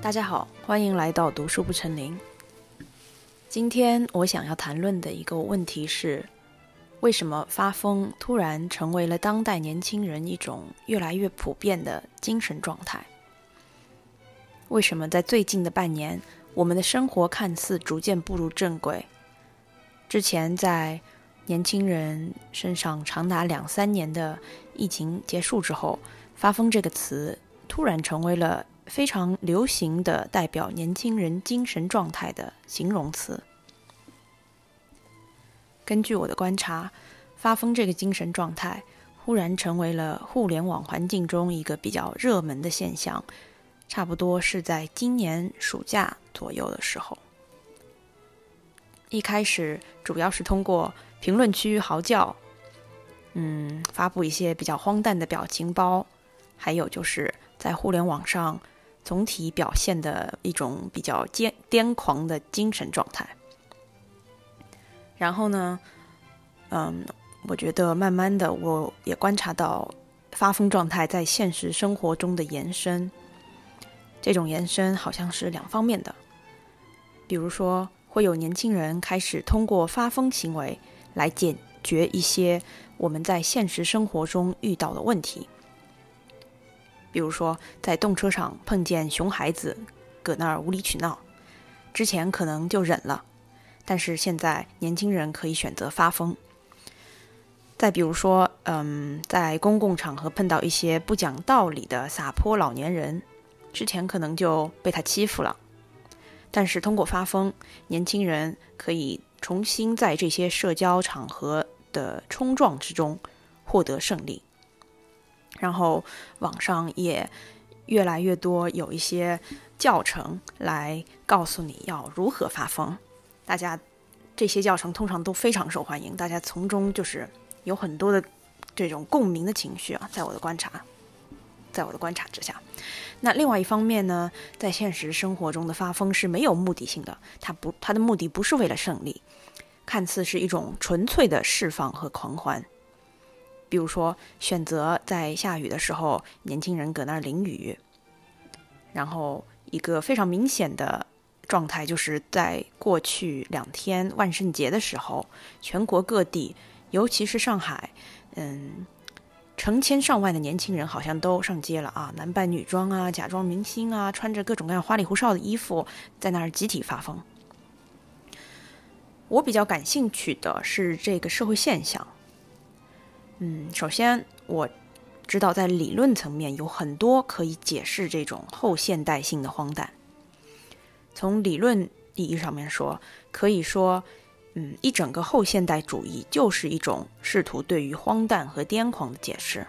大家好，欢迎来到读书不成林。今天我想要谈论的一个问题是：为什么发疯突然成为了当代年轻人一种越来越普遍的精神状态？为什么在最近的半年，我们的生活看似逐渐步入正轨？之前在年轻人身上长达两三年的疫情结束之后，“发疯”这个词突然成为了。非常流行的代表年轻人精神状态的形容词。根据我的观察，发疯这个精神状态忽然成为了互联网环境中一个比较热门的现象，差不多是在今年暑假左右的时候。一开始主要是通过评论区嚎叫，嗯，发布一些比较荒诞的表情包，还有就是在互联网上。总体表现的一种比较癫癫狂的精神状态。然后呢，嗯，我觉得慢慢的，我也观察到发疯状态在现实生活中的延伸。这种延伸好像是两方面的，比如说会有年轻人开始通过发疯行为来解决一些我们在现实生活中遇到的问题。比如说，在动车上碰见熊孩子，搁那儿无理取闹，之前可能就忍了，但是现在年轻人可以选择发疯。再比如说，嗯，在公共场合碰到一些不讲道理的撒泼老年人，之前可能就被他欺负了，但是通过发疯，年轻人可以重新在这些社交场合的冲撞之中获得胜利。然后网上也越来越多有一些教程来告诉你要如何发疯，大家这些教程通常都非常受欢迎，大家从中就是有很多的这种共鸣的情绪啊，在我的观察，在我的观察之下，那另外一方面呢，在现实生活中的发疯是没有目的性的，它不，它的目的不是为了胜利，看似是一种纯粹的释放和狂欢。比如说，选择在下雨的时候，年轻人搁那儿淋雨。然后，一个非常明显的状态，就是在过去两天万圣节的时候，全国各地，尤其是上海，嗯，成千上万的年轻人好像都上街了啊，男扮女装啊，假装明星啊，穿着各种各样花里胡哨的衣服，在那儿集体发疯。我比较感兴趣的是这个社会现象。嗯，首先我知道，在理论层面有很多可以解释这种后现代性的荒诞。从理论意义上面说，可以说，嗯，一整个后现代主义就是一种试图对于荒诞和癫狂的解释。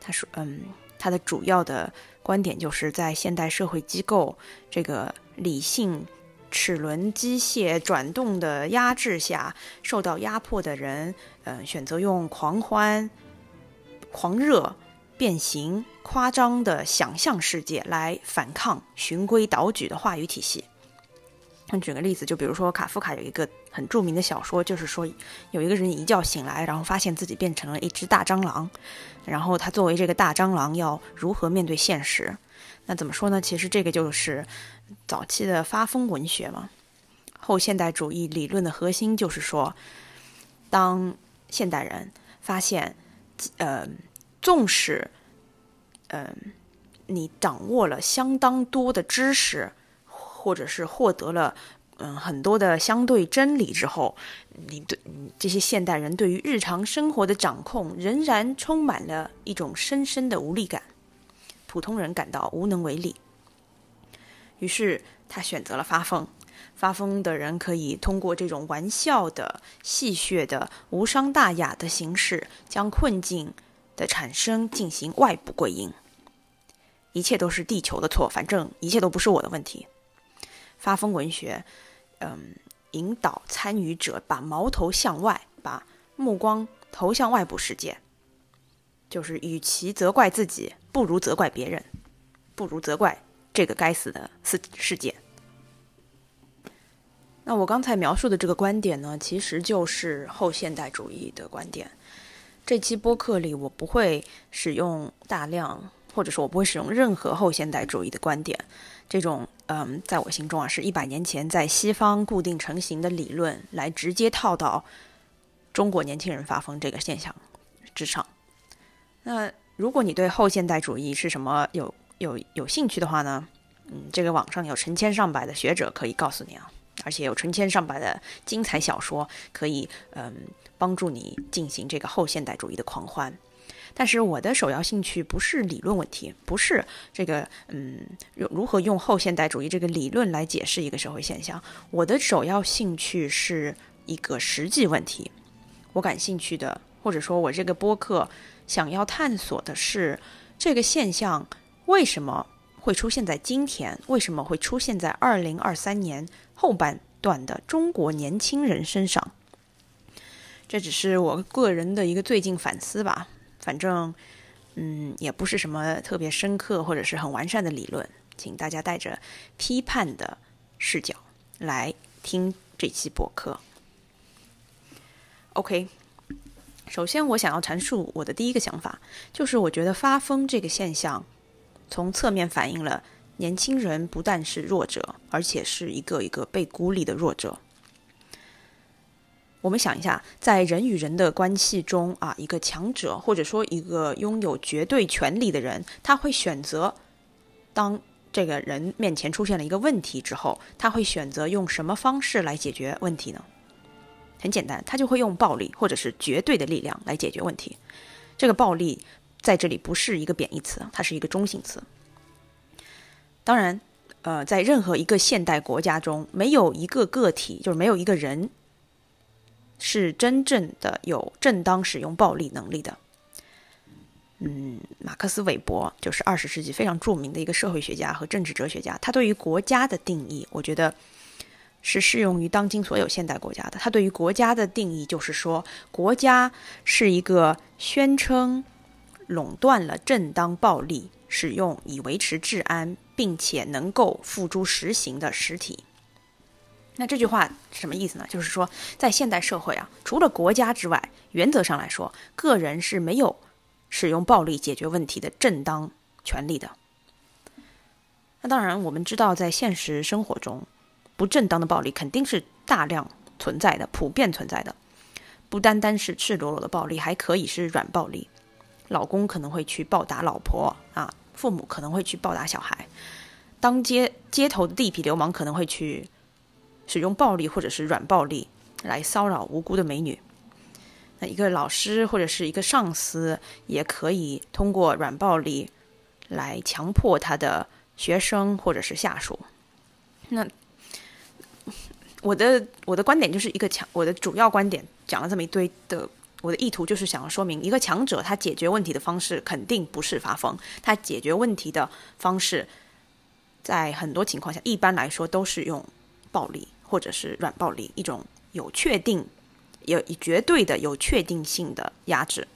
他说，嗯，他的主要的观点就是在现代社会机构这个理性。齿轮机械转动的压制下，受到压迫的人，嗯，选择用狂欢、狂热、变形、夸张的想象世界来反抗循规蹈矩的话语体系。那举个例子，就比如说卡夫卡有一个很著名的小说，就是说有一个人一觉醒来，然后发现自己变成了一只大蟑螂，然后他作为这个大蟑螂要如何面对现实？那怎么说呢？其实这个就是早期的发疯文学嘛。后现代主义理论的核心就是说，当现代人发现，呃，纵使，嗯，你掌握了相当多的知识，或者是获得了嗯很多的相对真理之后，你对这些现代人对于日常生活的掌控，仍然充满了一种深深的无力感。普通人感到无能为力，于是他选择了发疯。发疯的人可以通过这种玩笑的、戏谑的、无伤大雅的形式，将困境的产生进行外部归因。一切都是地球的错，反正一切都不是我的问题。发疯文学，嗯，引导参与者把矛头向外，把目光投向外部世界。就是与其责怪自己，不如责怪别人，不如责怪这个该死的世世界。那我刚才描述的这个观点呢，其实就是后现代主义的观点。这期播客里，我不会使用大量，或者说我不会使用任何后现代主义的观点。这种嗯，在我心中啊，是一百年前在西方固定成型的理论，来直接套到中国年轻人发疯这个现象之上。那如果你对后现代主义是什么有有有兴趣的话呢？嗯，这个网上有成千上百的学者可以告诉你啊，而且有成千上百的精彩小说可以嗯帮助你进行这个后现代主义的狂欢。但是我的首要兴趣不是理论问题，不是这个嗯用如何用后现代主义这个理论来解释一个社会现象。我的首要兴趣是一个实际问题。我感兴趣的，或者说我这个播客想要探索的是这个现象为什么会出现在今天？为什么会出现在二零二三年后半段的中国年轻人身上？这只是我个人的一个最近反思吧。反正，嗯，也不是什么特别深刻或者是很完善的理论，请大家带着批判的视角来听这期播客。OK，首先我想要阐述我的第一个想法，就是我觉得发疯这个现象，从侧面反映了年轻人不但是弱者，而且是一个一个被孤立的弱者。我们想一下，在人与人的关系中啊，一个强者或者说一个拥有绝对权力的人，他会选择，当这个人面前出现了一个问题之后，他会选择用什么方式来解决问题呢？很简单，他就会用暴力或者是绝对的力量来解决问题。这个暴力在这里不是一个贬义词，它是一个中性词。当然，呃，在任何一个现代国家中，没有一个个体，就是没有一个人。是真正的有正当使用暴力能力的。嗯，马克思韦伯就是二十世纪非常著名的一个社会学家和政治哲学家。他对于国家的定义，我觉得是适用于当今所有现代国家的。它对于国家的定义就是说，国家是一个宣称垄断了正当暴力使用以维持治安，并且能够付诸实行的实体。那这句话什么意思呢？就是说，在现代社会啊，除了国家之外，原则上来说，个人是没有使用暴力解决问题的正当权利的。那当然，我们知道，在现实生活中，不正当的暴力肯定是大量存在的、普遍存在的。不单单是赤裸裸的暴力，还可以是软暴力。老公可能会去暴打老婆啊，父母可能会去暴打小孩，当街街头的地痞流氓可能会去。使用暴力或者是软暴力来骚扰无辜的美女，那一个老师或者是一个上司也可以通过软暴力来强迫他的学生或者是下属。那我的我的观点就是一个强，我的主要观点讲了这么一堆的，我的意图就是想要说明，一个强者他解决问题的方式肯定不是发疯，他解决问题的方式在很多情况下，一般来说都是用暴力。或者是软暴力，一种有确定、有绝对的、有确定性的压制。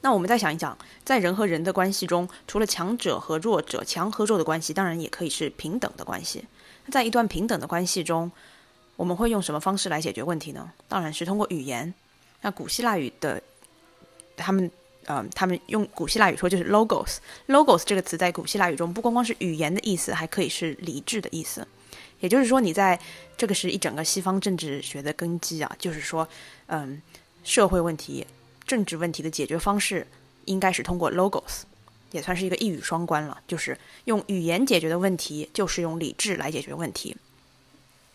那我们再想一想，在人和人的关系中，除了强者和弱者、强和弱的关系，当然也可以是平等的关系。在一段平等的关系中，我们会用什么方式来解决问题呢？当然是通过语言。那古希腊语的，他们，嗯，他们用古希腊语说就是 logos。logos 这个词在古希腊语中不光光是语言的意思，还可以是理智的意思。也就是说，你在这个是一整个西方政治学的根基啊，就是说，嗯，社会问题、政治问题的解决方式应该是通过 logos，也算是一个一语双关了，就是用语言解决的问题，就是用理智来解决问题。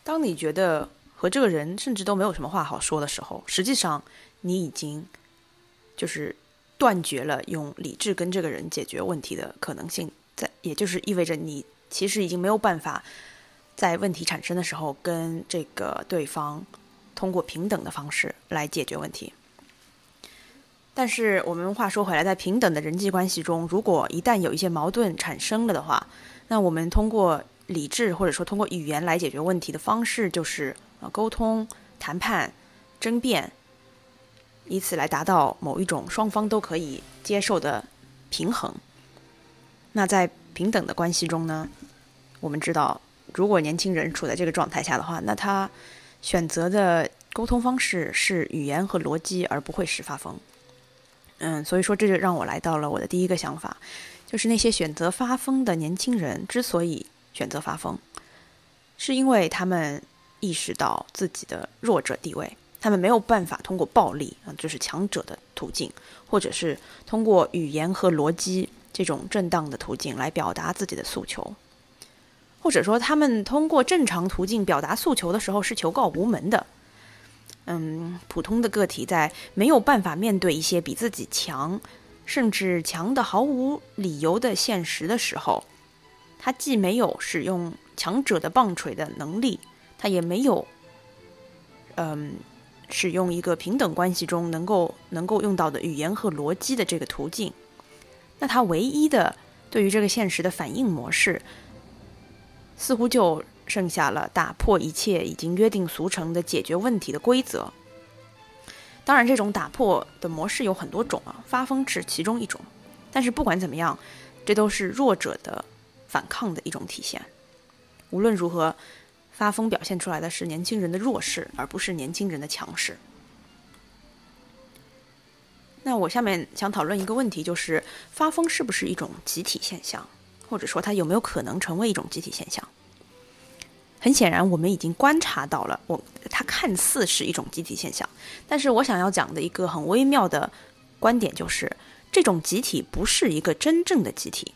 当你觉得和这个人甚至都没有什么话好说的时候，实际上你已经就是断绝了用理智跟这个人解决问题的可能性，在，也就是意味着你其实已经没有办法。在问题产生的时候，跟这个对方通过平等的方式来解决问题。但是我们话说回来，在平等的人际关系中，如果一旦有一些矛盾产生了的话，那我们通过理智或者说通过语言来解决问题的方式，就是呃沟通、谈判、争辩，以此来达到某一种双方都可以接受的平衡。那在平等的关系中呢，我们知道。如果年轻人处在这个状态下的话，那他选择的沟通方式是语言和逻辑，而不会是发疯。嗯，所以说这就让我来到了我的第一个想法，就是那些选择发疯的年轻人之所以选择发疯，是因为他们意识到自己的弱者地位，他们没有办法通过暴力啊，就是强者的途径，或者是通过语言和逻辑这种正当的途径来表达自己的诉求，或者说他们通过正常途径表达诉求的时候是求告无门的。嗯，普通的个体在没有办法面对一些比自己强，甚至强的毫无理由的现实的时候，他既没有使用强者的棒槌的能力，他也没有，嗯，使用一个平等关系中能够能够用到的语言和逻辑的这个途径，那他唯一的对于这个现实的反应模式，似乎就。剩下了打破一切已经约定俗成的解决问题的规则。当然，这种打破的模式有很多种啊，发疯是其中一种。但是不管怎么样，这都是弱者的反抗的一种体现。无论如何，发疯表现出来的是年轻人的弱势，而不是年轻人的强势。那我下面想讨论一个问题，就是发疯是不是一种集体现象，或者说它有没有可能成为一种集体现象？很显然，我们已经观察到了，我它看似是一种集体现象，但是我想要讲的一个很微妙的观点就是，这种集体不是一个真正的集体，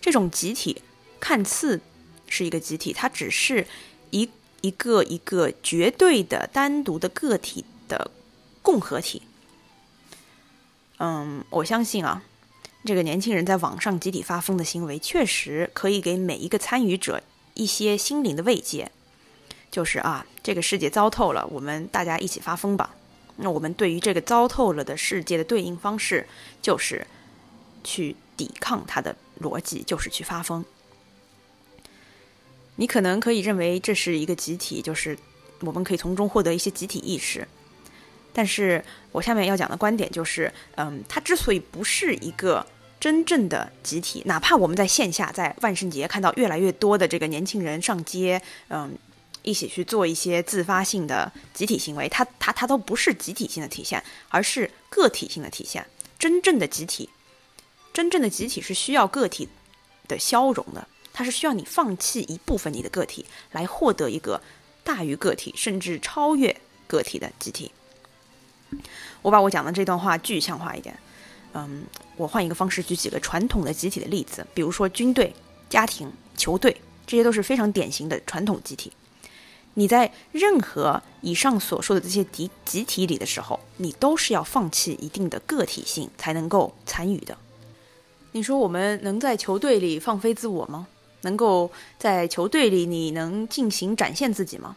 这种集体看似是一个集体，它只是一一个一个绝对的单独的个体的共合体。嗯，我相信啊，这个年轻人在网上集体发疯的行为，确实可以给每一个参与者。一些心灵的慰藉，就是啊，这个世界糟透了，我们大家一起发疯吧。那我们对于这个糟透了的世界的对应方式，就是去抵抗它的逻辑，就是去发疯。你可能可以认为这是一个集体，就是我们可以从中获得一些集体意识。但是我下面要讲的观点就是，嗯，它之所以不是一个。真正的集体，哪怕我们在线下，在万圣节看到越来越多的这个年轻人上街，嗯，一起去做一些自发性的集体行为，它它它都不是集体性的体现，而是个体性的体现。真正的集体，真正的集体是需要个体的消融的，它是需要你放弃一部分你的个体，来获得一个大于个体甚至超越个体的集体。我把我讲的这段话具象化一点。嗯，我换一个方式举几个传统的集体的例子，比如说军队、家庭、球队，这些都是非常典型的传统集体。你在任何以上所说的这些集集体里的时候，你都是要放弃一定的个体性才能够参与的。你说我们能在球队里放飞自我吗？能够在球队里你能进行展现自己吗？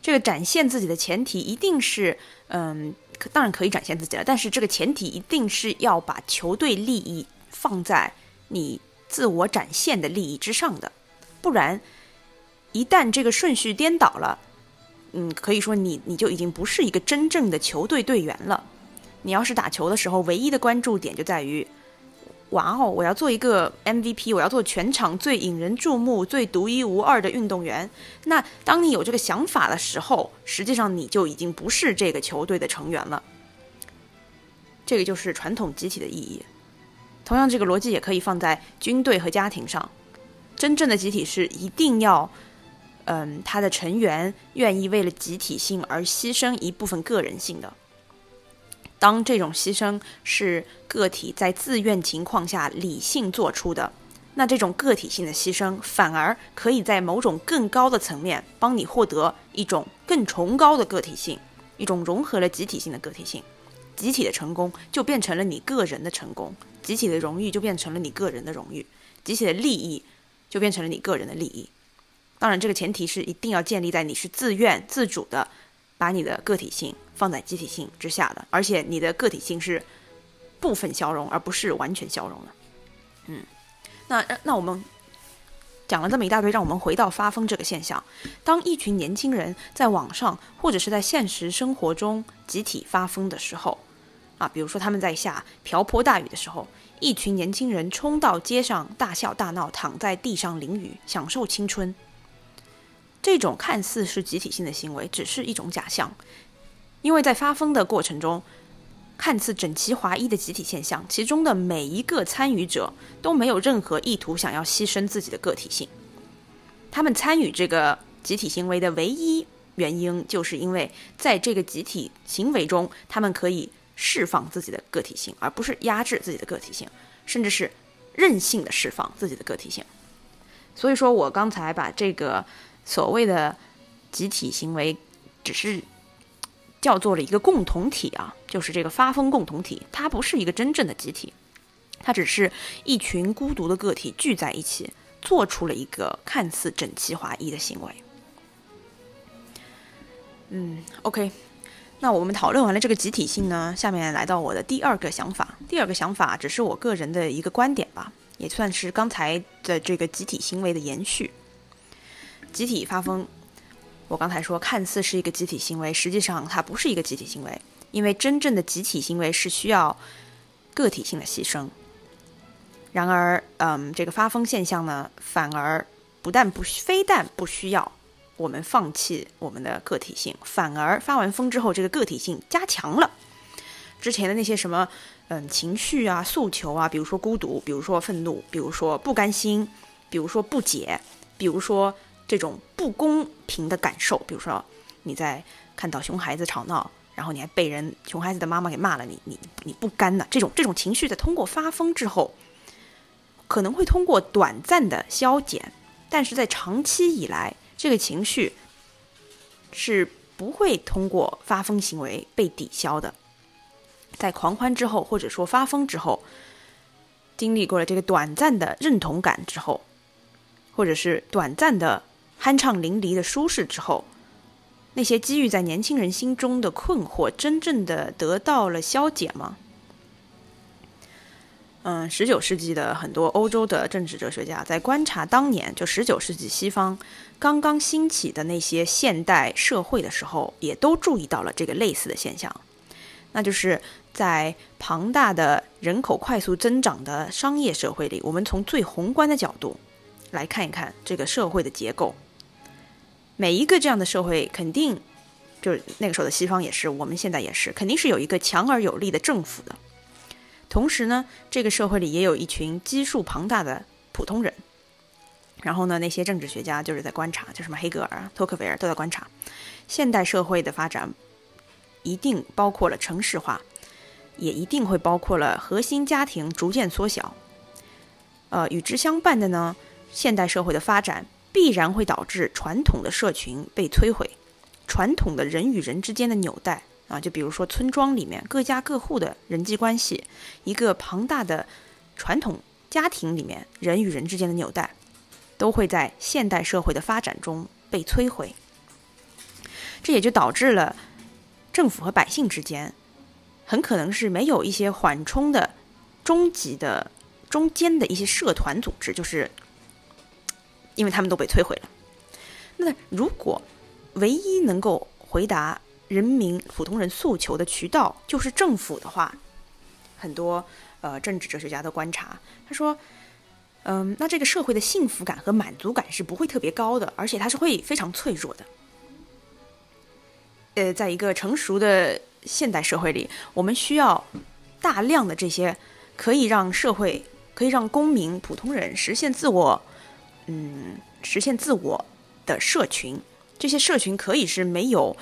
这个展现自己的前提一定是，嗯。当然可以展现自己了，但是这个前提一定是要把球队利益放在你自我展现的利益之上的，不然一旦这个顺序颠倒了，嗯，可以说你你就已经不是一个真正的球队队员了。你要是打球的时候，唯一的关注点就在于。哇哦！我要做一个 MVP，我要做全场最引人注目、最独一无二的运动员。那当你有这个想法的时候，实际上你就已经不是这个球队的成员了。这个就是传统集体的意义。同样，这个逻辑也可以放在军队和家庭上。真正的集体是一定要，嗯，他的成员愿意为了集体性而牺牲一部分个人性的。当这种牺牲是个体在自愿情况下理性做出的，那这种个体性的牺牲反而可以在某种更高的层面帮你获得一种更崇高的个体性，一种融合了集体性的个体性。集体的成功就变成了你个人的成功，集体的荣誉就变成了你个人的荣誉，集体的利益就变成了你个人的利益。当然，这个前提是一定要建立在你是自愿自主的。把你的个体性放在集体性之下的，而且你的个体性是部分消融，而不是完全消融的。嗯，那那我们讲了这么一大堆，让我们回到发疯这个现象。当一群年轻人在网上或者是在现实生活中集体发疯的时候，啊，比如说他们在下瓢泼大雨的时候，一群年轻人冲到街上大笑大闹，躺在地上淋雨，享受青春。这种看似是集体性的行为，只是一种假象，因为在发疯的过程中，看似整齐划一的集体现象，其中的每一个参与者都没有任何意图想要牺牲自己的个体性。他们参与这个集体行为的唯一原因，就是因为在这个集体行为中，他们可以释放自己的个体性，而不是压制自己的个体性，甚至是任性的释放自己的个体性。所以说我刚才把这个所谓的集体行为，只是。叫做了一个共同体啊，就是这个发疯共同体，它不是一个真正的集体，它只是一群孤独的个体聚在一起，做出了一个看似整齐划一的行为。嗯，OK，那我们讨论完了这个集体性呢，下面来到我的第二个想法。第二个想法只是我个人的一个观点吧，也算是刚才的这个集体行为的延续。集体发疯。我刚才说，看似是一个集体行为，实际上它不是一个集体行为，因为真正的集体行为是需要个体性的牺牲。然而，嗯，这个发疯现象呢，反而不但不非但不需要我们放弃我们的个体性，反而发完疯之后，这个个体性加强了。之前的那些什么，嗯，情绪啊、诉求啊，比如说孤独，比如说愤怒，比如说不甘心，比如说不解，比如说。这种不公平的感受，比如说你在看到熊孩子吵闹，然后你还被人熊孩子的妈妈给骂了，你你你不甘呐这种这种情绪，在通过发疯之后，可能会通过短暂的消减，但是在长期以来，这个情绪是不会通过发疯行为被抵消的。在狂欢之后，或者说发疯之后，经历过了这个短暂的认同感之后，或者是短暂的。酣畅淋漓的舒适之后，那些积郁在年轻人心中的困惑，真正的得到了消解吗？嗯，十九世纪的很多欧洲的政治哲学家在观察当年就十九世纪西方刚刚兴起的那些现代社会的时候，也都注意到了这个类似的现象，那就是在庞大的人口快速增长的商业社会里，我们从最宏观的角度来看一看这个社会的结构。每一个这样的社会，肯定就是那个时候的西方也是，我们现在也是，肯定是有一个强而有力的政府的。同时呢，这个社会里也有一群基数庞大的普通人。然后呢，那些政治学家就是在观察，就什么黑格尔、托克维尔都在观察，现代社会的发展一定包括了城市化，也一定会包括了核心家庭逐渐缩小。呃，与之相伴的呢，现代社会的发展。必然会导致传统的社群被摧毁，传统的人与人之间的纽带啊，就比如说村庄里面各家各户的人际关系，一个庞大的传统家庭里面人与人之间的纽带，都会在现代社会的发展中被摧毁。这也就导致了政府和百姓之间很可能是没有一些缓冲的终极的中间的一些社团组织，就是。因为他们都被摧毁了。那如果唯一能够回答人民普通人诉求的渠道就是政府的话，很多呃政治哲学家的观察，他说，嗯，那这个社会的幸福感和满足感是不会特别高的，而且它是会非常脆弱的。呃，在一个成熟的现代社会里，我们需要大量的这些可以让社会、可以让公民、普通人实现自我。嗯，实现自我的社群，这些社群可以是没有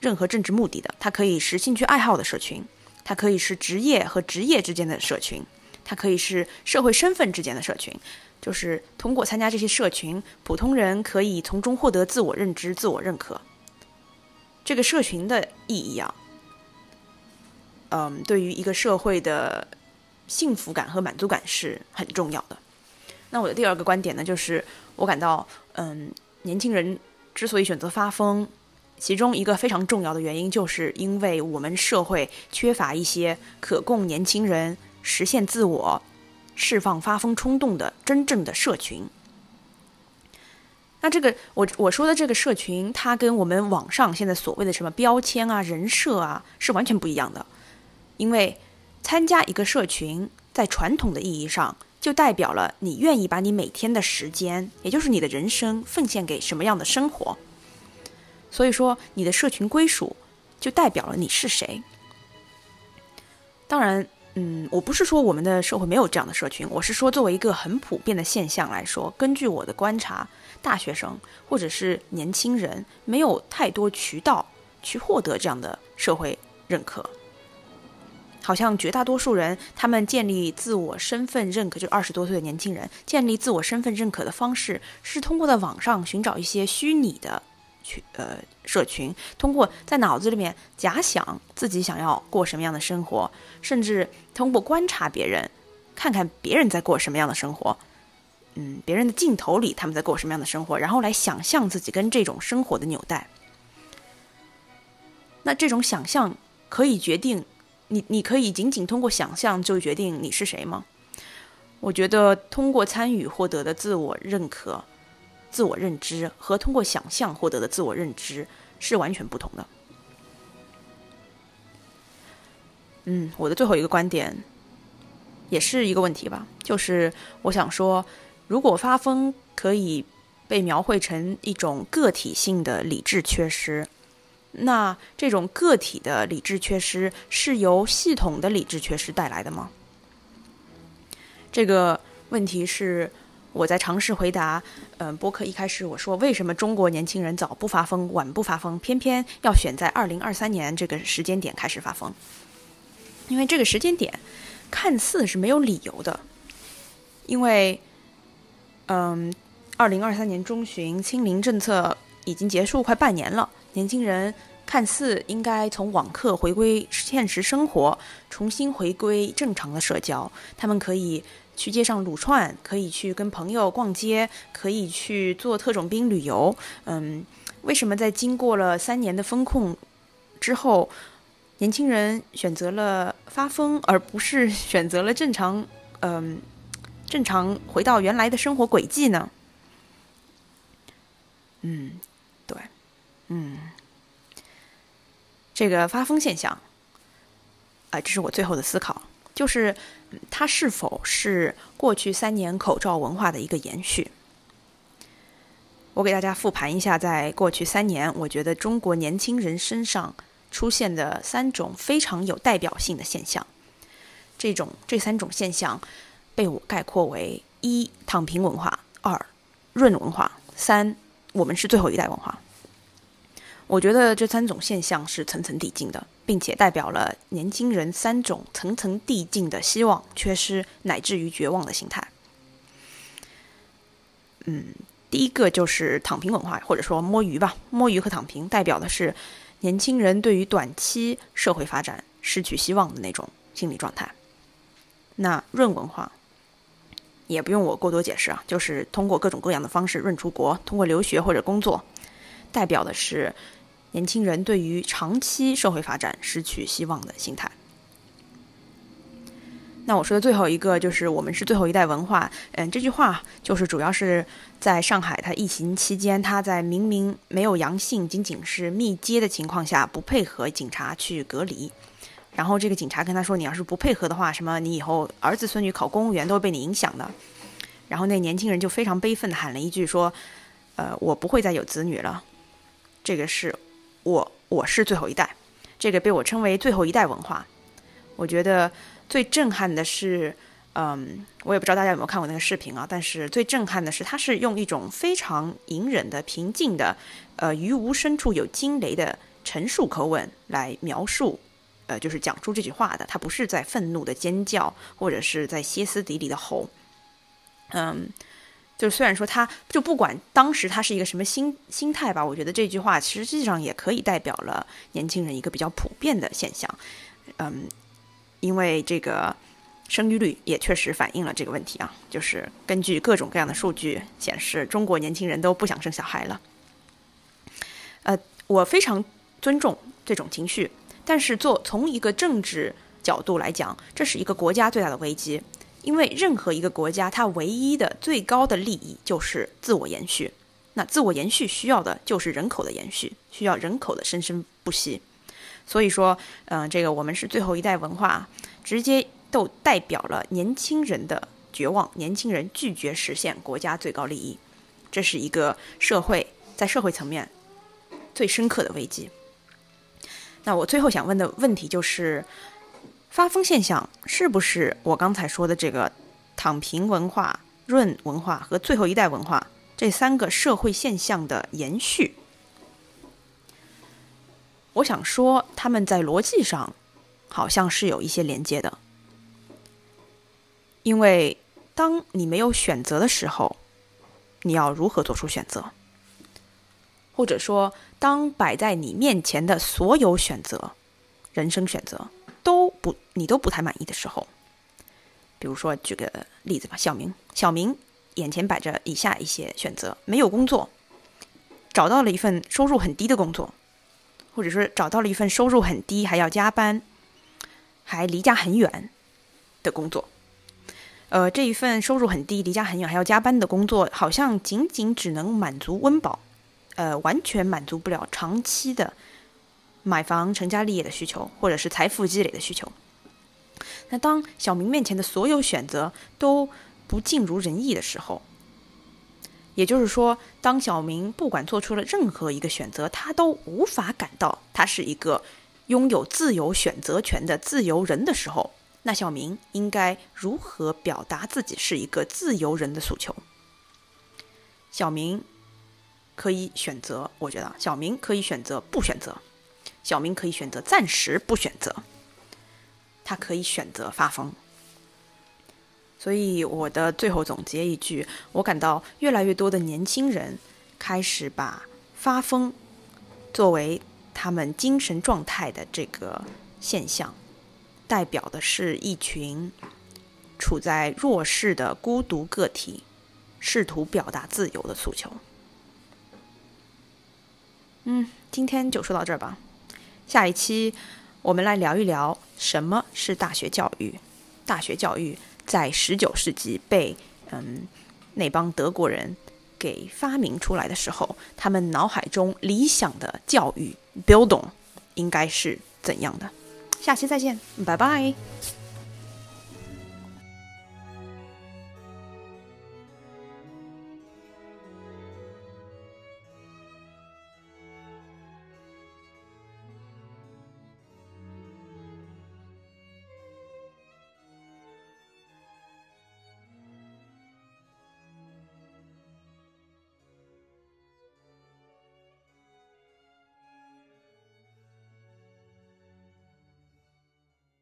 任何政治目的的，它可以是兴趣爱好的社群，它可以是职业和职业之间的社群，它可以是社会身份之间的社群。就是通过参加这些社群，普通人可以从中获得自我认知、自我认可。这个社群的意义啊，嗯，对于一个社会的幸福感和满足感是很重要的。那我的第二个观点呢，就是我感到，嗯，年轻人之所以选择发疯，其中一个非常重要的原因，就是因为我们社会缺乏一些可供年轻人实现自我、释放发疯冲动的真正的社群。那这个我我说的这个社群，它跟我们网上现在所谓的什么标签啊、人设啊，是完全不一样的。因为参加一个社群，在传统的意义上。就代表了你愿意把你每天的时间，也就是你的人生，奉献给什么样的生活。所以说，你的社群归属就代表了你是谁。当然，嗯，我不是说我们的社会没有这样的社群，我是说作为一个很普遍的现象来说，根据我的观察，大学生或者是年轻人没有太多渠道去获得这样的社会认可。好像绝大多数人，他们建立自我身份认可，就二十多岁的年轻人建立自我身份认可的方式，是通过在网上寻找一些虚拟的群呃社群，通过在脑子里面假想自己想要过什么样的生活，甚至通过观察别人，看看别人在过什么样的生活，嗯，别人的镜头里他们在过什么样的生活，然后来想象自己跟这种生活的纽带。那这种想象可以决定。你你可以仅仅通过想象就决定你是谁吗？我觉得通过参与获得的自我认可、自我认知和通过想象获得的自我认知是完全不同的。嗯，我的最后一个观点也是一个问题吧，就是我想说，如果发疯可以被描绘成一种个体性的理智缺失。那这种个体的理智缺失是由系统的理智缺失带来的吗？这个问题是我在尝试回答。嗯，播客一开始我说，为什么中国年轻人早不发疯，晚不发疯，偏偏要选在二零二三年这个时间点开始发疯？因为这个时间点看似是没有理由的，因为，嗯，二零二三年中旬清零政策已经结束快半年了。年轻人看似应该从网课回归现实生活，重新回归正常的社交。他们可以去街上撸串，可以去跟朋友逛街，可以去做特种兵旅游。嗯，为什么在经过了三年的风控之后，年轻人选择了发疯，而不是选择了正常？嗯，正常回到原来的生活轨迹呢？嗯。嗯，这个发疯现象，啊，这是我最后的思考，就是它是否是过去三年口罩文化的一个延续？我给大家复盘一下，在过去三年，我觉得中国年轻人身上出现的三种非常有代表性的现象。这种这三种现象被我概括为：一、躺平文化；二、润文化；三、我们是最后一代文化。我觉得这三种现象是层层递进的，并且代表了年轻人三种层层递进的希望、缺失乃至于绝望的心态。嗯，第一个就是躺平文化，或者说摸鱼吧，摸鱼和躺平代表的是年轻人对于短期社会发展失去希望的那种心理状态。那润文化也不用我过多解释啊，就是通过各种各样的方式润出国，通过留学或者工作，代表的是。年轻人对于长期社会发展失去希望的心态。那我说的最后一个就是我们是最后一代文化。嗯，这句话就是主要是在上海，他疫情期间，他在明明没有阳性，仅仅是密接的情况下，不配合警察去隔离。然后这个警察跟他说：“你要是不配合的话，什么你以后儿子孙女考公务员都会被你影响的。”然后那年轻人就非常悲愤的喊了一句说：“呃，我不会再有子女了。”这个是。我我是最后一代，这个被我称为最后一代文化。我觉得最震撼的是，嗯，我也不知道大家有没有看过那个视频啊。但是最震撼的是，他是用一种非常隐忍的、平静的，呃，于无声处有惊雷的陈述口吻来描述，呃，就是讲出这句话的。他不是在愤怒的尖叫，或者是在歇斯底里的吼，嗯。就虽然说他就不管当时他是一个什么心心态吧，我觉得这句话实际上也可以代表了年轻人一个比较普遍的现象，嗯，因为这个生育率也确实反映了这个问题啊，就是根据各种各样的数据显示，中国年轻人都不想生小孩了。呃，我非常尊重这种情绪，但是做从一个政治角度来讲，这是一个国家最大的危机。因为任何一个国家，它唯一的最高的利益就是自我延续。那自我延续需要的就是人口的延续，需要人口的生生不息。所以说，嗯，这个我们是最后一代文化，直接都代表了年轻人的绝望，年轻人拒绝实现国家最高利益，这是一个社会在社会层面最深刻的危机。那我最后想问的问题就是。发疯现象是不是我刚才说的这个躺平文化、润文化和最后一代文化这三个社会现象的延续？我想说，他们在逻辑上好像是有一些连接的，因为当你没有选择的时候，你要如何做出选择？或者说，当摆在你面前的所有选择，人生选择不你都不太满意的时候，比如说举个例子吧，小明，小明眼前摆着以下一些选择：没有工作，找到了一份收入很低的工作。或者说找到了一份收入很低，还要加班，还离家很远的工作。呃，这一份收入很低、离家很远还要加班的工作，好像仅仅只能满足温饱，呃，完全满足不了长期的买房、成家立业的需求，或者是财富积累的需求。那当小明面前的所有选择都不尽如人意的时候，也就是说，当小明不管做出了任何一个选择，他都无法感到他是一个拥有自由选择权的自由人的时候，那小明应该如何表达自己是一个自由人的诉求？小明可以选择，我觉得小明可以选择不选择，小明可以选择暂时不选择，他可以选择发疯。所以我的最后总结一句，我感到越来越多的年轻人开始把发疯作为他们精神状态的这个现象，代表的是一群处在弱势的孤独个体，试图表达自由的诉求。嗯，今天就说到这儿吧，下一期我们来聊一聊什么是大学教育，大学教育。在十九世纪被嗯那帮德国人给发明出来的时候，他们脑海中理想的教育 building 应该是怎样的？下期再见，拜拜。